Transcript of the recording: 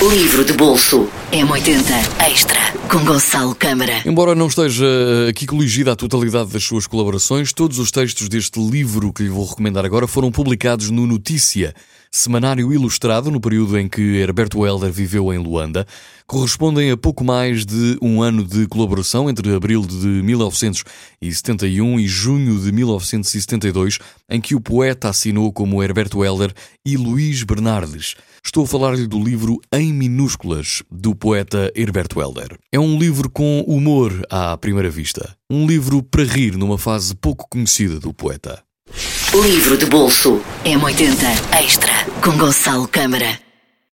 Livro de bolso M80 Extra com Gonçalo Câmara. Embora não esteja aqui coligida a totalidade das suas colaborações, todos os textos deste livro que lhe vou recomendar agora foram publicados no Notícia, semanário ilustrado no período em que Herberto Helder viveu em Luanda. Correspondem a pouco mais de um ano de colaboração entre abril de 1971 e junho de 1972, em que o poeta assinou como Herberto Helder e Luís Bernardes. Estou a falar-lhe do livro Em Minúsculas, do poeta Herberto Helder. É um livro com humor à primeira vista. Um livro para rir numa fase pouco conhecida do poeta. Livro de bolso M80 Extra com Gonçalo Câmara.